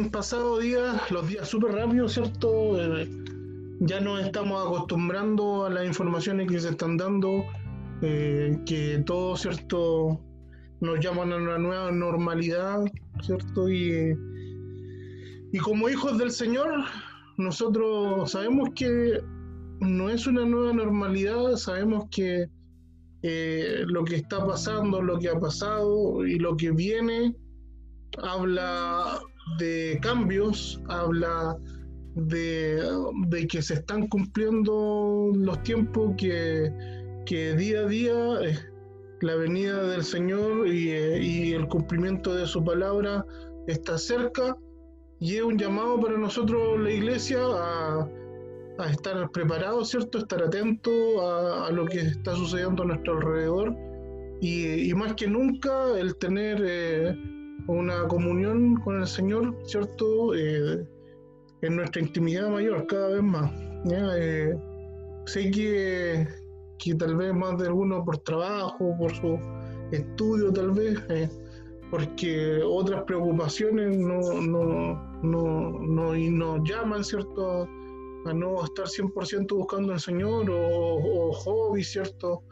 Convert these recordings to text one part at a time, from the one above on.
han pasado días, los días súper rápidos, ¿cierto? Eh, ya nos estamos acostumbrando a las informaciones que se están dando, eh, que todo, ¿cierto? Nos llaman a una nueva normalidad, ¿cierto? Y, y como hijos del Señor, nosotros sabemos que no es una nueva normalidad, sabemos que eh, lo que está pasando, lo que ha pasado y lo que viene habla de cambios, habla de, que se están cumpliendo los tiempos que, día a día eh, la venida del Señor eh, y, el cumplimiento de su palabra está cerca y es un llamado para nosotros la iglesia a, estar preparados, ¿cierto? Estar atentos a, lo que está sucediendo a nuestro alrededor y, más que nunca el tener eh, una comunión con el Señor, ¿cierto? Eh, en nuestra intimidad mayor cada vez más. Eh, sé que, que, tal vez más de alguno por trabajo, por su estudio tal vez, eh, porque otras preocupaciones no, no, no, no, y nos llaman, ¿cierto? A, no estar 100% buscando al Señor o, o hobbies, ¿cierto?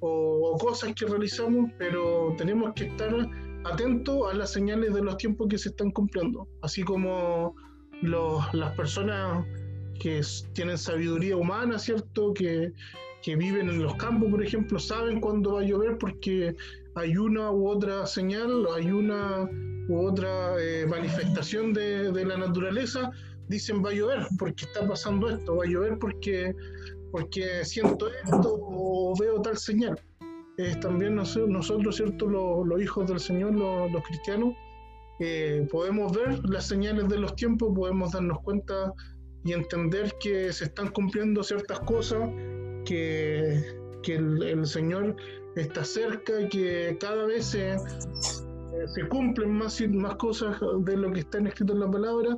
O cosas que realizamos, pero tenemos que estar atento a las señales de los tiempos que se están cumpliendo, así como las personas que tienen sabiduría humana, ¿cierto? Que, viven en los campos, por ejemplo, saben cuándo va a llover porque hay una u otra señal, hay una u otra eh, manifestación de, de, la naturaleza, dicen va a llover porque está pasando esto, va a llover porque, porque siento esto o veo tal señal también nosotros, ¿cierto? Los, hijos del Señor, los, cristianos, eh, podemos ver las señales de los tiempos, podemos darnos cuenta y entender que se están cumpliendo ciertas cosas, que, que el, Señor está cerca, que cada vez se, se cumplen más más cosas de lo que está escrito en la palabra.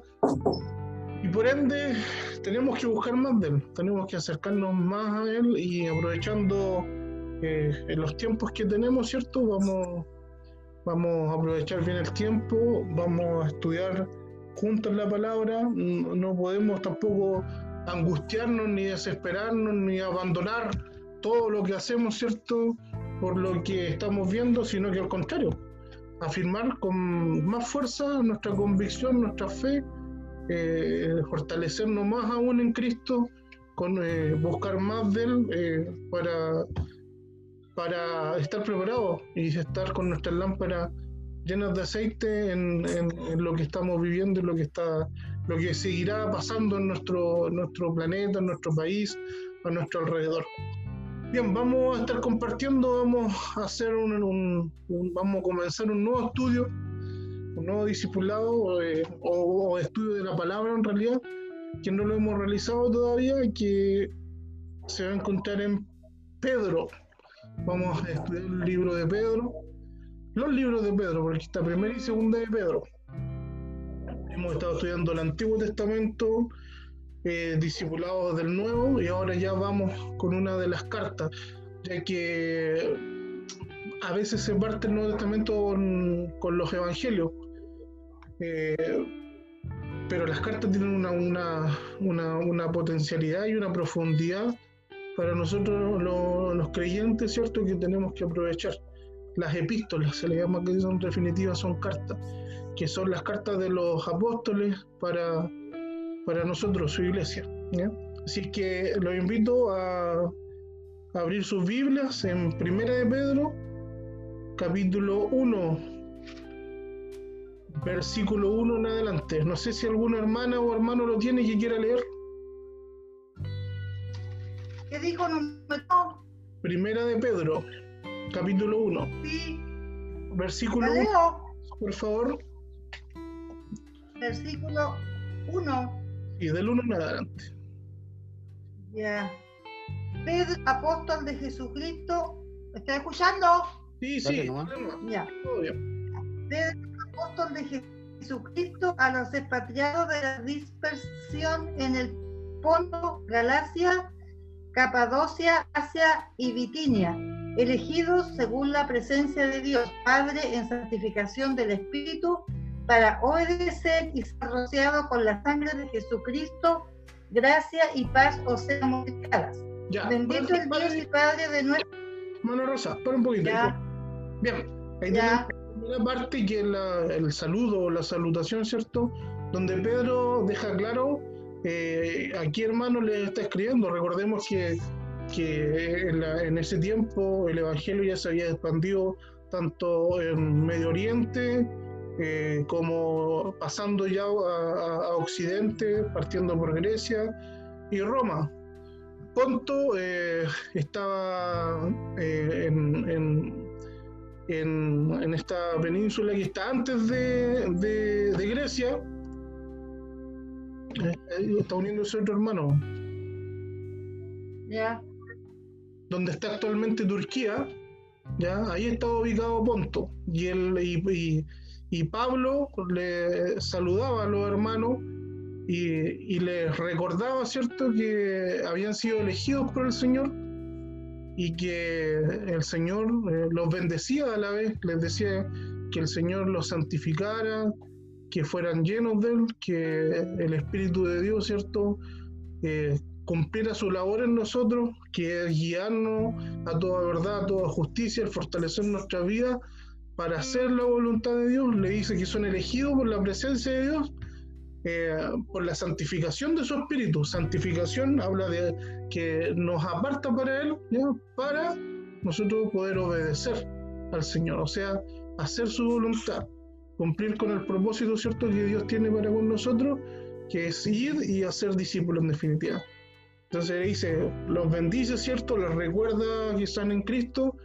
Y por ende, tenemos que buscar más de Él, tenemos que acercarnos más a Él y aprovechando en los tiempos que tenemos, ¿cierto? Vamos, vamos a aprovechar bien el tiempo, vamos a estudiar juntos la palabra, no podemos tampoco angustiarnos ni desesperarnos ni abandonar todo lo que hacemos, ¿cierto? Por lo que estamos viendo, sino que al contrario, afirmar con más fuerza nuestra convicción, nuestra fe, eh, fortalecernos más aún en Cristo, con, eh, buscar más de Él eh, para para estar preparados y estar con nuestras lámparas llenas de aceite en, lo que estamos viviendo y lo que está lo que seguirá pasando en nuestro nuestro planeta, en nuestro país, a nuestro alrededor. Bien, vamos a estar compartiendo, vamos a hacer un, vamos a comenzar un nuevo estudio, un nuevo discipulado eh, o, estudio de la palabra en realidad, que no lo hemos realizado todavía y que se va a encontrar en Pedro, Vamos a estudiar el libro de Pedro, los libros de Pedro, porque está primera y segunda de Pedro. Hemos estado estudiando el Antiguo Testamento, eh, del Nuevo, y ahora ya vamos con una de las cartas, ya que a veces se parte el Nuevo Testamento con, los Evangelios. Eh, pero las cartas tienen una, una, una potencialidad y una profundidad para nosotros los, creyentes, ¿cierto? Que tenemos que aprovechar. Las epístolas, se le llama que son definitivas, son cartas, que son las cartas de los apóstoles para, para nosotros, su iglesia. Así que los invito a, abrir sus Biblias en Primera de Pedro, capítulo 1, versículo 1 en adelante. No sé si alguna hermana o hermano lo tiene y quiera leer. ¿Qué dijo número? Primera de Pedro, capítulo 1. Sí. Versículo 1. Por favor. Versículo 1. Y del 1 en adelante. Ya. Pedro, apóstol de Jesucristo. ¿Me está escuchando? Sí, sí. Ya. Pedro, apóstol de Jesucristo a los expatriados de la dispersión en el Ponto, Galacia, Capadocia, Asia y Bitinia, elegidos según la presencia de Dios Padre en santificación del Espíritu, para obedecer y ser rociado con la sangre de Jesucristo, gracia y paz os sean multiplicadas. Bendito el Dios y Padre de nuestro. Mano Rosa, para un poquito. Bien, ahí ya. la parte que es el saludo, la salutación, ¿cierto? Donde Pedro deja claro, eh, aquí hermano le está escribiendo, recordemos que, que en, ese tiempo el Evangelio ya se había expandido tanto en Medio Oriente eh, como pasando ya a, Occidente, partiendo por Grecia y Roma. Ponto eh, estaba eh, en, esta península que está antes de, Grecia. Está uniéndose otro hermano. Ya. Donde está actualmente Turquía. ¿ya? Ahí estaba ubicado Ponto. Y, él, y, y Pablo le saludaba a los hermanos y, les recordaba, ¿cierto?, que habían sido elegidos por el Señor y que el Señor eh, los bendecía a la vez, les decía que el Señor los santificara, que fueran llenos de Él, que el Espíritu de Dios, ¿cierto?, eh, cumpliera su labor en nosotros, que es guiarnos a toda verdad, a toda justicia, el fortalecer nuestra vida para hacer la voluntad de Dios, le dice que son elegidos por la presencia de Dios, eh, por la santificación de su espíritu. Santificación habla de que nos aparta para Él, para nosotros poder obedecer al Señor, o sea, hacer su voluntad, cumplir con el propósito cierto que Dios tiene para con nosotros, que es ir y hacer discípulos en definitiva. Entonces dice, los bendice, ¿cierto? Les recuerda que están en Cristo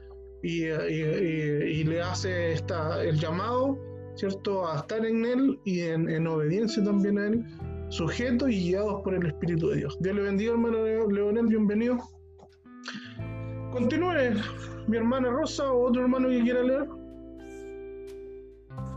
y, le hace esta, el llamado, ¿cierto?, a estar en Él y en, obediencia también a Él, sujetos y guiados por el Espíritu de Dios. Dios le bendiga, hermano Leonel, bienvenido. Continúe, mi hermana Rosa o otro hermano que quiera leer.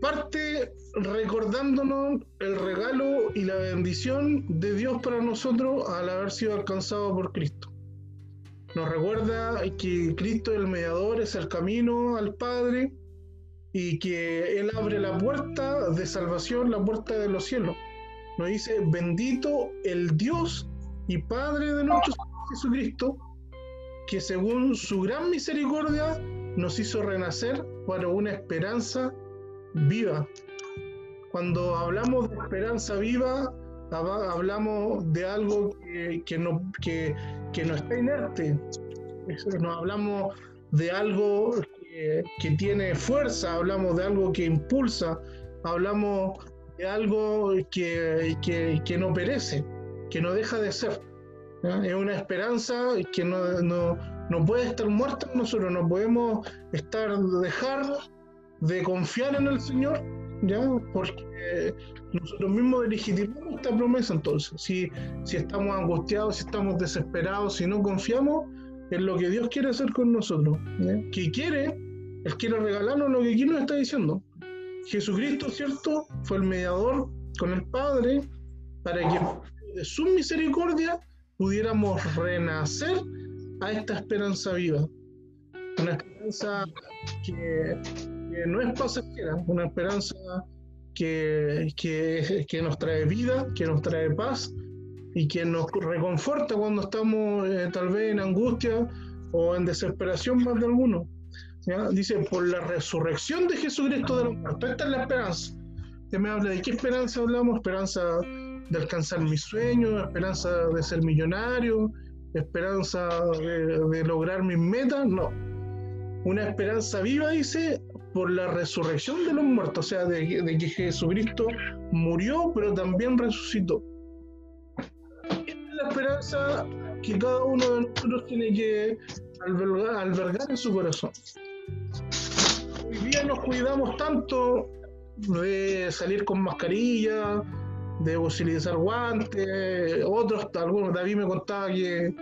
Parte recordándonos el regalo y la bendición de Dios para nosotros al haber sido alcanzado por Cristo. Nos recuerda que Cristo el mediador, es el camino al Padre, y que Él abre la puerta de salvación, la puerta de los cielos. Nos dice, bendito el Dios y Padre de nuestro Señor Jesucristo, que según su gran misericordia nos hizo renacer para una esperanza viva. Cuando hablamos de esperanza viva, hablamos de algo que, no, que, que no está inerte. No hablamos de algo que, tiene fuerza, hablamos de algo que impulsa, hablamos de algo que, que, no perece, que no deja de ser. Es una esperanza que no, no, no, puede estar muerta nosotros, no podemos estar, de confiar en el Señor, ¿ya? porque nosotros mismos legitimamos esta promesa entonces. Si, si estamos angustiados, si estamos desesperados, si no confiamos, en lo que Dios quiere hacer con nosotros. Que quiere, Él quiere regalarnos lo que aquí nos está diciendo. Jesucristo, ¿cierto? Fue el mediador con el Padre para que de su misericordia pudiéramos renacer a esta esperanza viva. Una esperanza que, no es pasajera, una esperanza que, que, que nos trae vida, que nos trae paz y que nos reconforta cuando estamos eh, tal vez en angustia o en desesperación más de alguno. Dice, por la resurrección de Jesucristo de los muertos. Esta es la esperanza. Que me habla de qué esperanza hablamos, esperanza de alcanzar mis sueños, esperanza de ser millonario, esperanza de, lograr mis metas, no. Una esperanza viva, dice, por la resurrección de los muertos, o sea, de que Jesucristo murió, pero también resucitó esperanza que cada uno de nosotros tiene que albergar, en su corazón. Hoy día nos cuidamos tanto de salir con mascarilla, de utilizar guantes, otros, algunos, David me contaba que,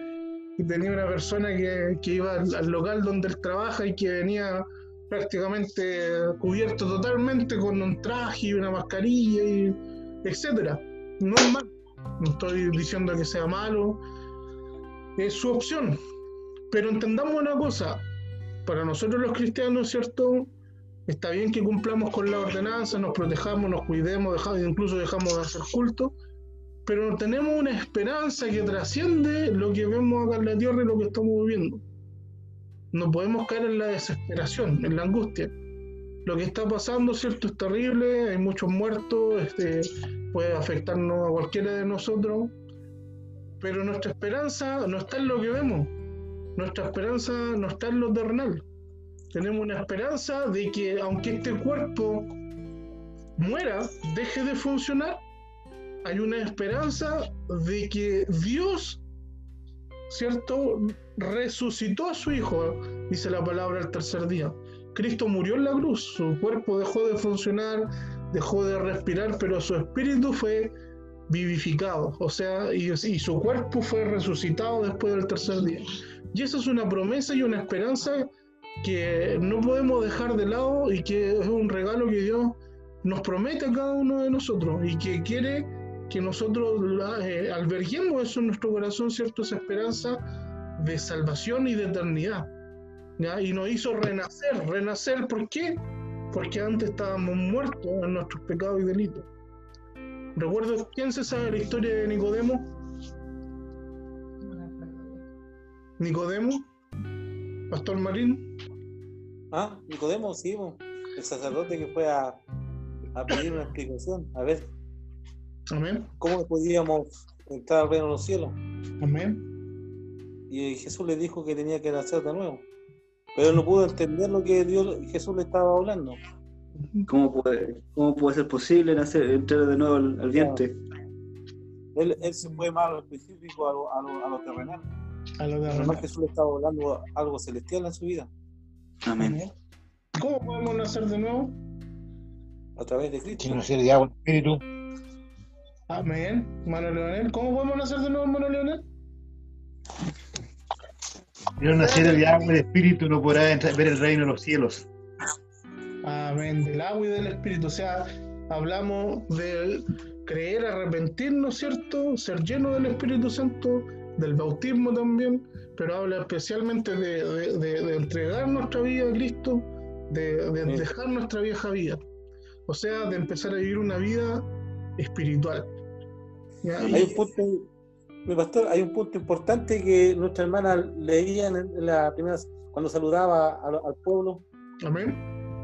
tenía una persona que, iba al, local donde él trabaja y que venía prácticamente cubierto totalmente con un traje y una mascarilla, y etcétera. No es malo, no estoy diciendo que sea malo, es su opción. Pero entendamos una cosa, para nosotros los cristianos, ¿cierto? Está bien que cumplamos con la ordenanza, nos protejamos, nos cuidemos, dejamos, incluso dejamos de hacer culto, pero tenemos una esperanza que trasciende lo que vemos acá en la tierra y lo que estamos viviendo. No podemos caer en la desesperación, en la angustia. Lo que está pasando, ¿cierto? Es terrible, hay muchos muertos, este, puede afectarnos a cualquiera de nosotros, pero nuestra esperanza no está en lo que vemos, nuestra esperanza no está en lo terrenal tenemos una esperanza de que aunque este cuerpo muera, deje de funcionar, hay una esperanza de que Dios, ¿cierto?, resucitó a su Hijo, dice la palabra el tercer día. Cristo murió en la cruz, su cuerpo dejó de funcionar, dejó de respirar, pero su espíritu fue vivificado, o sea, y, su cuerpo fue resucitado después del tercer día. Y esa es una promesa y una esperanza que no podemos dejar de lado y que es un regalo que Dios nos promete a cada uno de nosotros y que quiere que nosotros eh, alberguemos eso en nuestro corazón, ¿cierto? Esa esperanza de salvación y de eternidad. Y nos hizo renacer. ¿Renacer por qué? Porque antes estábamos muertos en nuestros pecados y delitos. Recuerdo, ¿quién se sabe la historia de Nicodemo? Nicodemo, Pastor Marín. Ah, Nicodemo, sí, el sacerdote que fue a, pedir una explicación. A ver. Amén. ¿Cómo podíamos entrar al reino de los cielos? Amén. Y Jesús le dijo que tenía que nacer de nuevo. Pero no pudo entender lo que Dios, Jesús le estaba hablando. ¿Cómo puede, cómo puede ser posible nacer, entrar de nuevo al, vientre? Él, él, se fue más a lo específico, a lo, a lo, a lo terrenal. A lo terrenal. Jesús le estaba hablando algo celestial en su vida. Amén. ¿Cómo podemos nacer de nuevo? A través de Cristo. nacer de agua espíritu. Amén. Mano Leonel, ¿cómo podemos nacer de nuevo, Mano Leonel? Pero nacer de agua y de espíritu no podrá ver el reino de los cielos. Amén. Del agua y del espíritu. O sea, hablamos de creer, arrepentirnos, ¿cierto? Ser lleno del Espíritu Santo, del bautismo también pero habla especialmente de, entregar nuestra vida a Cristo, de, dejar nuestra vieja vida, o sea, de empezar a vivir una vida espiritual. Hay un punto, mi pastor, hay un punto importante que nuestra hermana leía en la primera, cuando saludaba al, pueblo. Amén.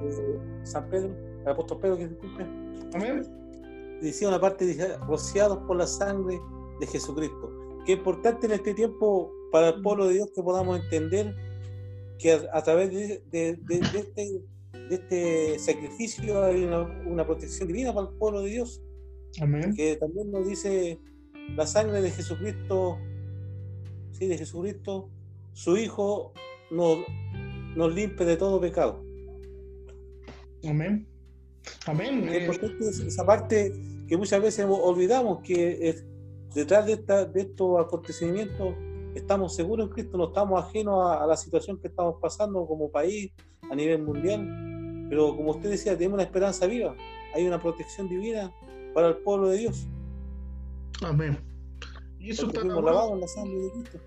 Eh, San Pedro, el apóstol Pedro, que disculpe. Amén. Decía una parte, dice, rociados por la sangre de Jesucristo. Qué importante en este tiempo para el pueblo de Dios que podamos entender que a, través de, este, de, este, sacrificio hay una, protección divina para el pueblo de Dios. Amén. Que también nos dice la sangre de Jesucristo, sí, de Jesucristo, su Hijo nos, nos limpia de todo pecado. Amén. Amén. Es importante esa parte que muchas veces olvidamos, que detrás de, esta, de estos acontecimientos estamos seguros en Cristo, no estamos ajenos a, la situación que estamos pasando como país a nivel mundial, pero como usted decía, tenemos una esperanza viva, hay una protección divina para el pueblo de Dios. Amén. Y eso está lavado en la sangre de Cristo.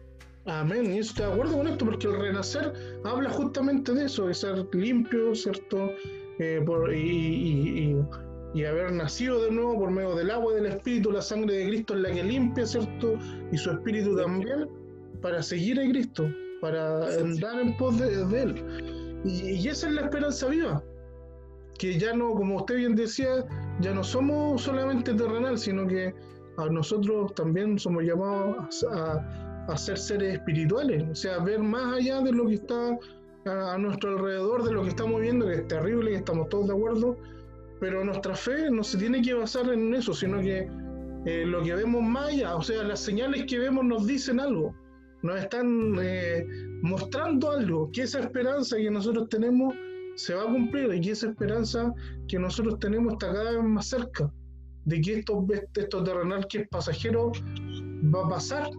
Amén, y eso estoy de acuerdo con esto, porque el renacer habla justamente de eso, de ser limpio, ¿cierto? Eh, y, y, haber nacido de nuevo por medio del agua y del Espíritu, la sangre de Cristo es la que limpia, ¿cierto? Y su Espíritu también para seguir a Cristo, para andar en pos de, Él. Y, esa es la esperanza viva, que ya no, como usted bien decía, ya no somos solamente terrenal, sino que a nosotros también somos llamados a, a, ser seres espirituales, o sea, ver más allá de lo que está a, nuestro alrededor, de lo que estamos viendo, que es terrible, y estamos todos de acuerdo, pero nuestra fe no se tiene que basar en eso, sino que eh, lo que vemos más allá, o sea, las señales que vemos nos dicen algo nos están eh, mostrando algo, que esa esperanza que nosotros tenemos se va a cumplir y que esa esperanza que nosotros tenemos está cada vez más cerca. De que esto, esto terrenal que es pasajero va a pasar,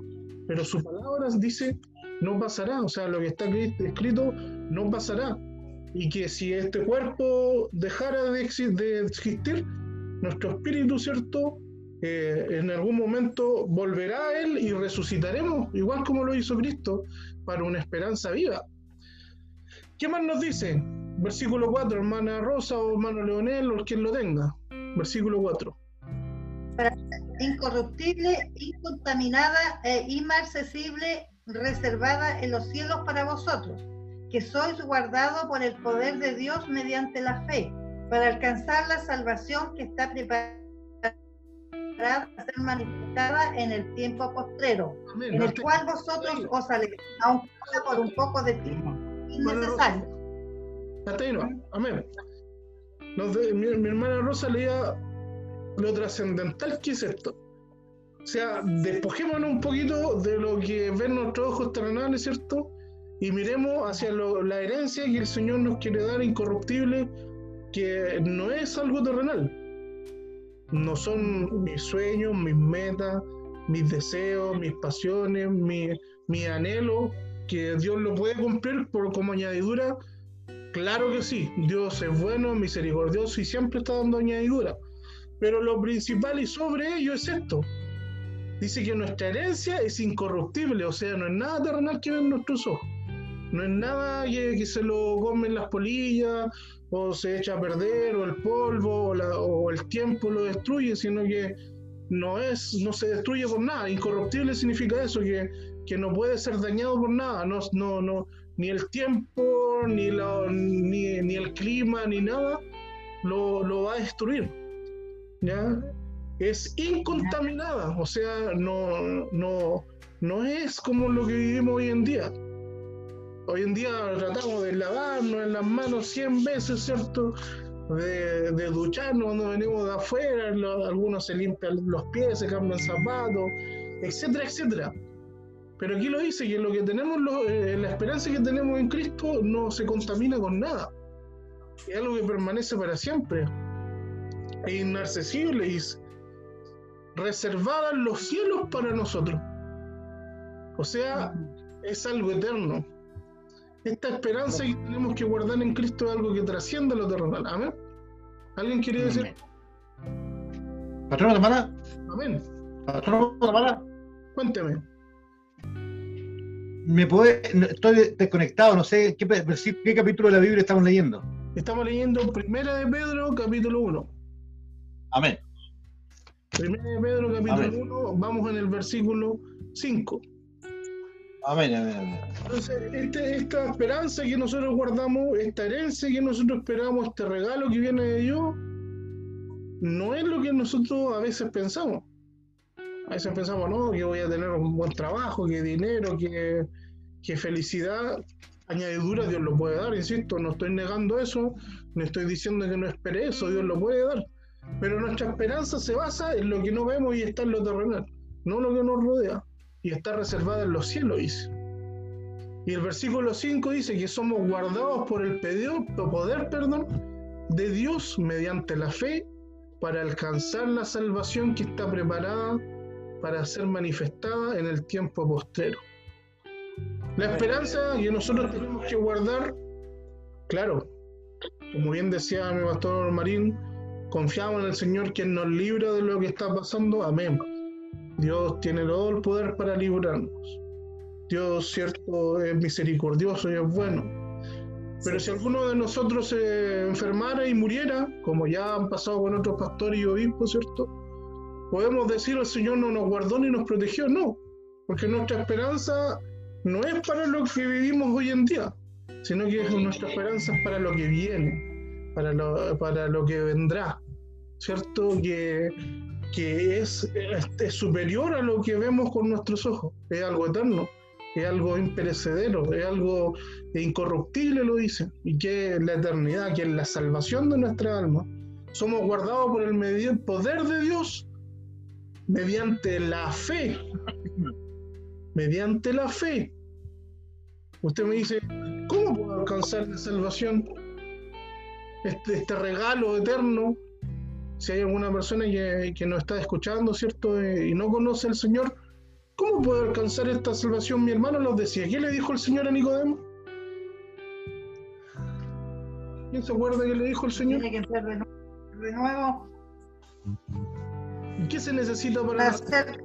pero su palabra dice no pasará, o sea, lo que está escrito no pasará. Y que si este cuerpo dejara de, de existir, nuestro espíritu, ¿cierto? Eh, en algún momento volverá a Él y resucitaremos, igual como lo hizo Cristo, para una esperanza viva. ¿Qué más nos dice? Versículo 4, hermana Rosa o hermano Leonel o quien lo tenga. Versículo 4. Incorruptible, incontaminada e inmarcesible reservada en los cielos para vosotros, que sois guardados por el poder de Dios mediante la fe, para alcanzar la salvación que está preparada para ser manifestada en el tiempo postrero, en el cual vosotros os alegráis, aunque por un poco de tiempo innecesario. Amén. mi, mi hermana Rosa leía lo trascendental que es esto o sea, despojémonos un poquito de lo que ven nuestros ojos terrenales, ¿cierto? Y miremos hacia la herencia que el Señor nos quiere dar incorruptible, que no es algo terrenal. No son mis sueños, mis metas, mis deseos, mis pasiones, mi, mi anhelo, que Dios lo puede cumplir por como añadidura. Claro que sí, Dios es bueno, misericordioso y siempre está dando añadidura. Pero lo principal y sobre ello es esto, dice que nuestra herencia es incorruptible, o sea, no es nada terrenal que ven nuestros ojos. No es nada que, se lo comen las polillas, o se echa a perder, o el polvo, o, el tiempo lo destruye, sino que no es, no se destruye por nada. Incorruptible significa eso, que, que no puede ser dañado por nada. No, no, no, ni el tiempo, ni, la, ni, ni el clima, ni nada lo, lo va a destruir. ¿Ya? es incontaminada, o sea, no, no, no es como lo que vivimos hoy en día. Hoy en día tratamos de lavarnos en las manos 100 veces, ¿cierto? De, de ducharnos cuando venimos de afuera, algunos se limpian los pies, se cambian zapatos, etcétera, etcétera. Pero aquí lo dice que lo que tenemos, eh, la esperanza que tenemos en Cristo no se contamina con nada. Es algo que permanece para siempre. Es inaccesible, dice reservada en los cielos para nosotros. O sea, es algo eterno. Esta esperanza que tenemos que guardar en Cristo es algo que trasciende lo terrenal. Amén. ¿Alguien quiere decir? Patrón, hermana. Amén. Patrón, hermana. Cuénteme. ¿Me puede, estoy desconectado, no sé qué, qué capítulo de la Biblia estamos leyendo? Estamos leyendo Primera de Pedro, capítulo 1. Amén. Primera de Pedro, capítulo 1, vamos en el versículo 5. Amén, amén, amén. Entonces, este, esta esperanza que nosotros guardamos, esta herencia que nosotros esperamos, este regalo que viene de Dios, no es lo que nosotros a veces pensamos. A veces pensamos, no, que voy a tener un buen trabajo, que dinero, que, que felicidad. Añadidura Dios lo puede dar, insisto, no estoy negando eso, no estoy diciendo que no espere eso, Dios lo puede dar. Pero nuestra esperanza se basa en lo que no vemos y está en lo terrenal, no lo que nos rodea. Y está reservada en los cielos, dice. Y el versículo 5 dice que somos guardados por el poder perdón, de Dios mediante la fe para alcanzar la salvación que está preparada para ser manifestada en el tiempo postrero. La esperanza que nosotros tenemos que guardar, claro, como bien decía mi pastor Marín, confiamos en el Señor quien nos libra de lo que está pasando. Amén. Dios tiene todo el poder para librarnos. Dios, cierto, es misericordioso y es bueno. Pero si alguno de nosotros se enfermara y muriera, como ya han pasado con otros pastores y obispos, ¿cierto? Podemos decir el Señor no nos guardó ni nos protegió, no. Porque nuestra esperanza no es para lo que vivimos hoy en día, sino que nuestra esperanza es para lo que viene, para lo, para lo que vendrá. ¿Cierto? Que, que es, es, superior a lo que vemos con nuestros ojos, es algo eterno, es algo imperecedero, es algo incorruptible, lo dice, y que la eternidad, que es la salvación de nuestra alma. Somos guardados por el poder de Dios mediante la fe, mediante la fe. Usted me dice, ¿cómo puedo alcanzar la salvación? Este, este regalo eterno si hay alguna persona que, que nos está escuchando, ¿cierto? Eh, y no conoce al Señor, ¿cómo puede alcanzar esta salvación? Mi hermano nos decía, ¿qué le dijo el Señor a Nicodemo? ¿Quién se acuerda que le dijo el Señor? Tiene que ser de, nuevo. ¿Y ¿Qué se necesita para Hacer,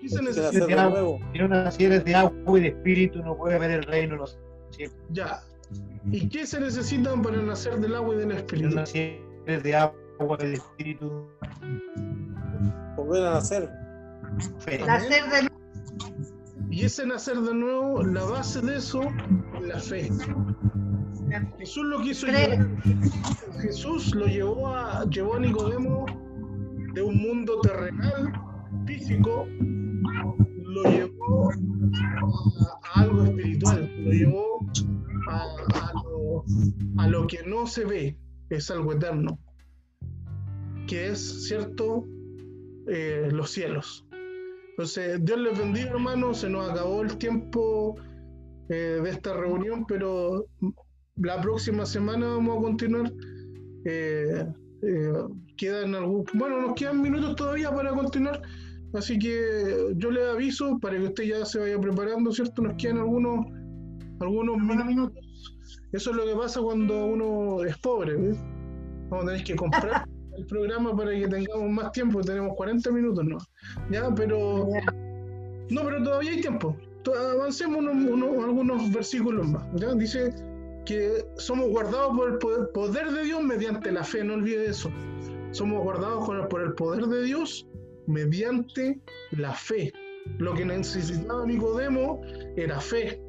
¿Qué se necesita? de nuevo. Si no nacieres de agua y de espíritu, no puede ver el reino de los cielos. Ya. ¿Y qué se necesita para nacer del agua y del espíritu? De agua y de espíritu, Volver a nacer. fe. hacer de Y ese nacer de nuevo, la base de eso es la fe. Jesús lo quiso llevar. Jesús lo llevó a, llevó a Nicodemo de un mundo terrenal, físico, lo llevó a, a algo espiritual, lo llevó a, a lo, a lo que no se ve, es algo eterno, que es, ¿cierto?, Eh, los cielos. Entonces, Dios les bendiga, hermanos. Se nos acabó el tiempo eh, de esta reunión, pero la próxima semana vamos a continuar. Eh, eh, quedan algún, bueno, nos quedan minutos todavía para continuar. Así que yo les aviso para que usted ya se vaya preparando, ¿cierto? Nos quedan algunos, algunos minutos. Eso es lo que pasa cuando uno es pobre. ¿ves? Vamos a tener que comprar el programa para que tengamos más tiempo. Tenemos 40 minutos, ¿no? Ya, pero. No, pero todavía hay tiempo. Avancemos unos, unos- algunos versículos más. ¿ya? Dice que somos guardados por el poder, poder de Dios mediante la fe, no olvide eso. Somos guardados por el poder de Dios mediante la fe. Lo que necesitaba Nicodemo era fe.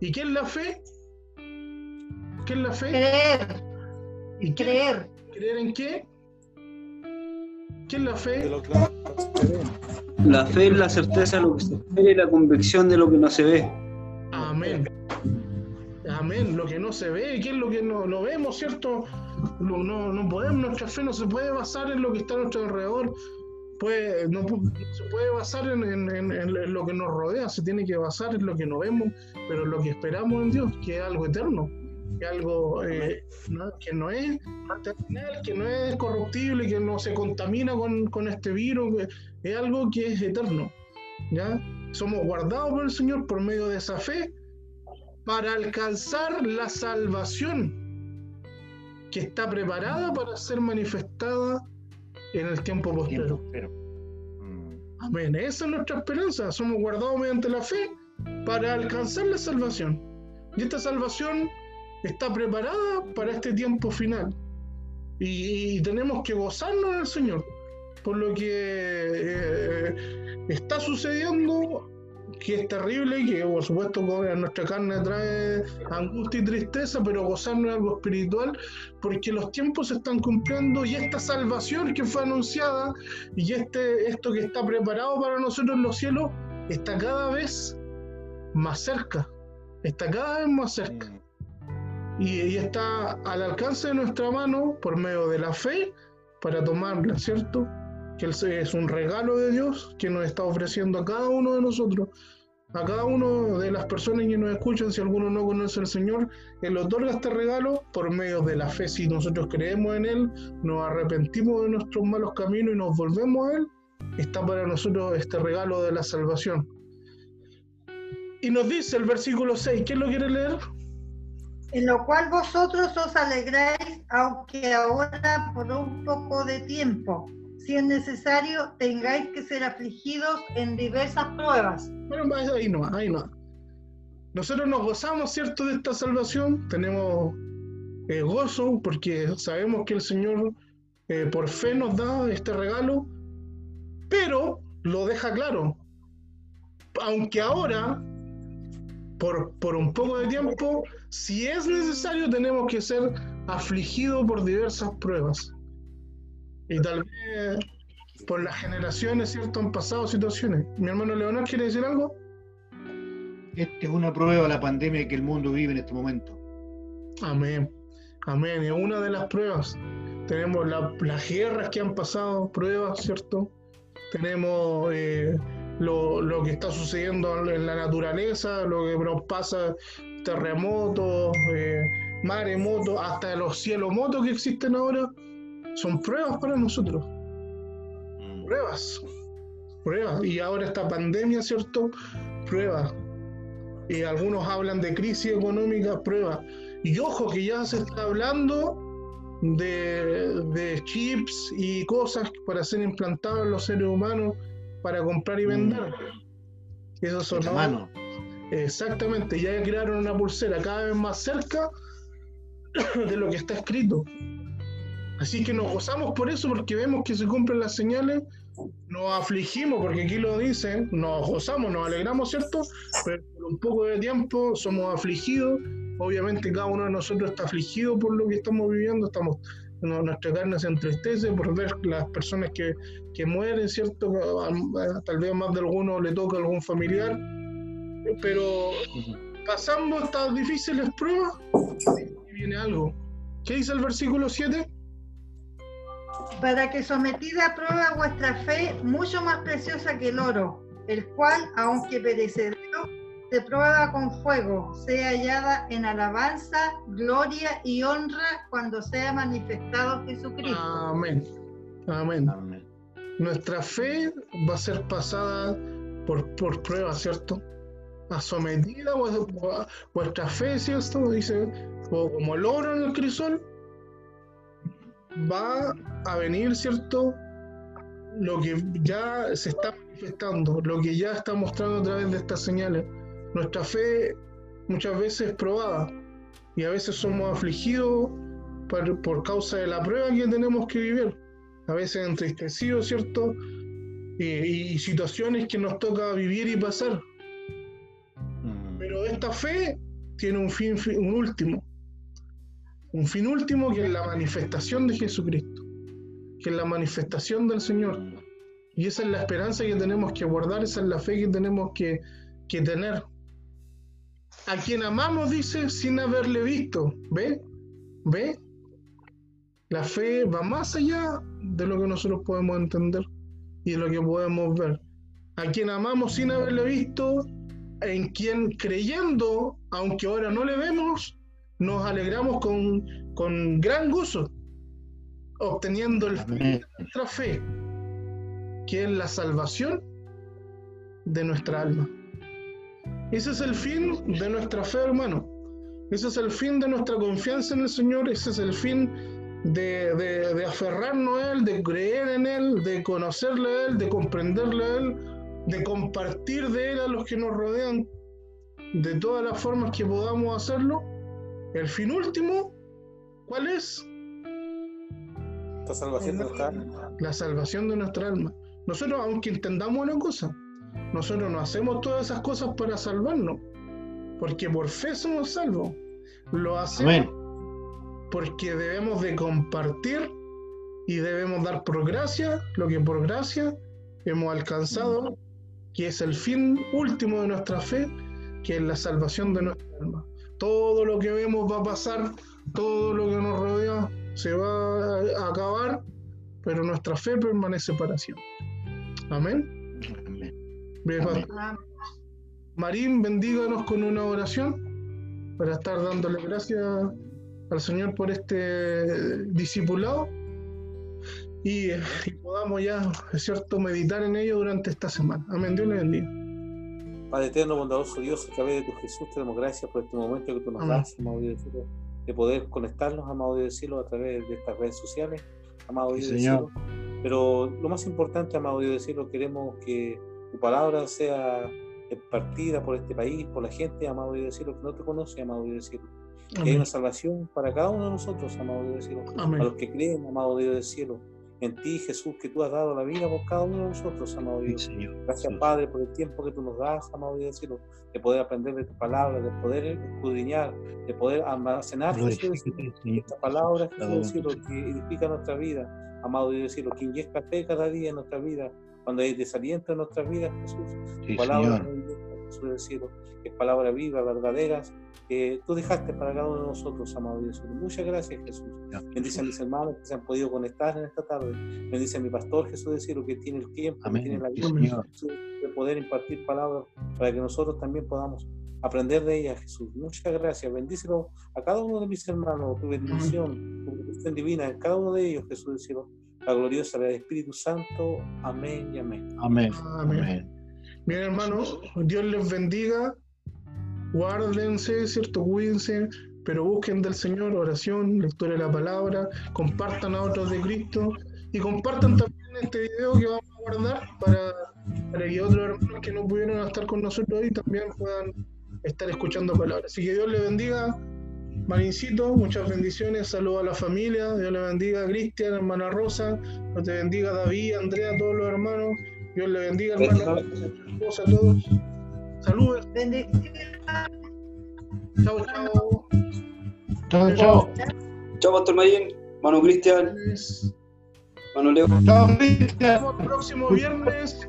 ¿Y qué es la fe? ¿Qué es la fe? creer, ¿Y qué- creer. ¿Creer en qué? ¿Qué es la fe? lo. La fe es la certeza de lo que se espera y la convicción de lo que no se ve. Amén. Amén. Lo que no se ve, ¿qué es lo que no, no vemos, cierto? No, no, no podemos, nuestra fe no se puede basar en lo que está a nuestro alrededor. Pues, no, pu- no se puede basar en, en- en- en lo que nos rodea, se tiene que basar en lo que no vemos, pero en lo que esperamos en Dios, que es algo eterno, que algo eh, no- que no es terrenal, que no es corruptible, que no se contamina con, con este virus, es algo que es eterno. ¿ya? Somos guardados por el Señor por medio de esa fe para alcanzar la salvación que está preparada para ser manifestada en el tiempo pero. mm, Amén. Esa es nuestra esperanza. Somos guardados mediante la fe para alcanzar la salvación. Y esta salvación está preparada para este tiempo final. Y, y tenemos que gozarnos del Señor. Por lo que eh, está sucediendo, que es terrible, que por supuesto nuestra carne trae angustia y tristeza, pero gozarnos de algo espiritual, porque los tiempos se están cumpliendo y esta salvación que fue anunciada y este, esto que está preparado para nosotros en los cielos está cada vez más cerca. Está cada vez más cerca. Y, está al alcance de nuestra mano por medio de la fe para tomarla, ¿cierto? Que es un regalo de Dios que nos está ofreciendo a cada uno de nosotros, a cada uno de las personas que nos escuchan, si alguno no conoce al Señor, Él otorga este regalo por medio de la fe. Si nosotros creemos en Él, nos arrepentimos de nuestros malos caminos y nos volvemos a Él, está para nosotros este regalo de la salvación. Y nos dice el versículo 6, ¿quién lo quiere leer? En lo cual vosotros os alegráis, aunque ahora por un poco de tiempo, si es necesario, tengáis que ser afligidos en diversas pruebas. Bueno, ahí no, ahí no. Nosotros nos gozamos, ¿cierto?, de esta salvación. Tenemos eh, gozo porque sabemos que el Señor eh, por fe nos da este regalo, pero lo deja claro. Aunque ahora, por, por un poco de tiempo, si es necesario, tenemos que ser afligidos por diversas pruebas. Y tal vez por las generaciones, ¿cierto?, han pasado situaciones. Mi hermano Leonel quiere decir algo. Esta es una prueba de la pandemia que el mundo vive en este momento. Amén. Amén. Es una de las pruebas. Tenemos la- las guerras que han pasado, pruebas, ¿cierto? Tenemos eh, lo, lo que está sucediendo en la naturaleza, lo que nos pasa, terremotos, eh, maremotos, hasta los cielomotos que existen ahora. son pruebas para nosotros, Mm. pruebas, pruebas. Y ahora esta pandemia, ¿cierto? Pruebas. Y algunos hablan de crisis económica, pruebas. Y ojo que ya se está hablando de, de chips y cosas para ser implantados en los seres humanos para comprar y vender. Eso son mano. Exactamente, ya crearon una pulsera cada vez más cerca de lo que está escrito. Así que nos gozamos por eso, porque vemos que se cumplen las señales, nos afligimos, porque aquí lo dicen, nos gozamos, nos alegramos, ¿cierto? Pero por un poco de tiempo somos afligidos. Obviamente cada uno de nosotros está afligido por lo que estamos viviendo, estamos, nuestra carne se entristece por ver las personas que, que mueren, ¿cierto? Tal vez más de alguno le toca a algún familiar, pero pasando estas difíciles pruebas, y viene algo. ¿Qué dice el versículo 7? para que sometida a prueba vuestra fe, mucho más preciosa que el oro, el cual, aunque perecedero, se prueba con fuego, sea hallada en alabanza, gloria y honra cuando sea manifestado Jesucristo. Amén. Amén. Amén. Nuestra fe va a ser pasada por, por pruebas, ¿cierto? Sometida vu- vu- vuestra fe, ¿cierto? Dice, como el oro en el crisol, va a venir, ¿cierto? Lo que ya se está manifestando, lo que ya está mostrando a través de estas señales. Nuestra fe muchas veces es probada y a veces somos afligidos por, por causa de la prueba que tenemos que vivir. A veces entristecidos, ¿cierto? Y, y situaciones que nos toca vivir y pasar. Pero esta fe tiene un fin- un último. Un fin último que es la manifestación de Jesucristo, que es la manifestación del Señor. Y esa es la esperanza que tenemos que guardar, esa es la fe que tenemos que, que tener. A quien amamos, dice, sin haberle visto. ¿Ve? ¿Ve? La fe va más allá de lo que nosotros podemos entender y de lo que podemos ver. A quien amamos sin haberle visto, en quien creyendo, aunque ahora no le vemos, nos alegramos con, con gran gozo, obteniendo el fin de nuestra fe, que es la salvación de nuestra alma. Ese es el fin de nuestra fe, hermano. Ese es el fin de nuestra confianza en el Señor. Ese es el fin de, de- de aferrarnos a Él, de creer en Él, de conocerle a Él, de comprenderle a Él, de compartir de Él a los que nos rodean, de todas las formas que podamos hacerlo. El fin último, ¿cuál es? Esta salvación de nuestra alma. la salvación de nuestra alma. Nosotros, aunque entendamos una cosa, nosotros no hacemos todas esas cosas para salvarnos, porque por fe somos salvos. Lo hacemos Amén. porque debemos de compartir y debemos dar por gracia lo que por gracia hemos alcanzado, que es el fin último de nuestra fe, que es la salvación de nuestra alma. Todo lo que vemos va a pasar, todo lo que nos rodea se va a acabar, pero nuestra fe permanece para siempre. Amén. Amén. Amén. Marín, bendíganos con una oración para estar dándole gracias al Señor por este discipulado y, y podamos ya, es cierto, meditar en ello durante esta semana. Amén. Dios le bendiga. Padre eterno, bondadoso Dios, a través de tu Jesús te damos gracias por este momento que tú nos Amén. das, amado Dios del cielo, de poder conectarnos, amado Dios del cielo, a través de estas redes sociales, amado Sí, Dios del Señor. cielo. Pero lo más importante, amado Dios del cielo, queremos que tu palabra sea partida por este país, por la gente, amado Dios del cielo, que no te conoce, amado Dios del cielo. Que hay Amén. una salvación para cada uno de nosotros, amado Dios del cielo. A Amén. los que creen, amado Dios del cielo, en ti, Jesús, que tú has dado la vida por cada uno de nosotros, amado Sí, Dios. Señor. Gracias. Padre, por el tiempo que tú nos das, amado Dios de poder aprender de tu palabra, de poder escudriñar, de poder almacenar Jesús, esta palabra, Jesús cielo, que edifica nuestra vida, amado Dios cielo, que inyecta fe cada día en nuestra vida, cuando hay desaliento en nuestras vidas, Jesús. Sí, palabra Señor. Jesús del cielo, que es palabra viva, verdadera, que tú dejaste para cada uno de nosotros, amado Dios. Muchas gracias, Jesús. Bendice a mis hermanos que se han podido conectar en esta tarde. Bendice a mi pastor Jesús del cielo, que tiene el tiempo, que tiene la vida de poder impartir palabras para que nosotros también podamos aprender de ella, Jesús. Muchas gracias. Bendícelo a cada uno de mis hermanos, tu bendición, tu bendición divina en cada uno de ellos, Jesús del cielo. La gloriosa del Espíritu Santo. Amén y amén. Amén. Amén. Amén. Bien, hermanos, Dios les bendiga. Guárdense, ¿cierto? Cuídense, pero busquen del Señor oración, lectura de la palabra, compartan a otros de Cristo y compartan también este video que vamos a guardar para, que otros hermanos que no pudieron estar con nosotros hoy también puedan estar escuchando palabras. Así que Dios les bendiga. Marincito, muchas bendiciones, saludos a la familia, Dios le bendiga a Cristian, hermana Rosa, Dios te bendiga David, Andrea, todos los hermanos, Dios le bendiga hermana, esposa, a todos. Saludos, Bendiciones. chao, chao. Chao, chao. Chao, Pastor Mayín, Mano Cristian, Mano Leo. Chao, Cristian. vemos el próximo viernes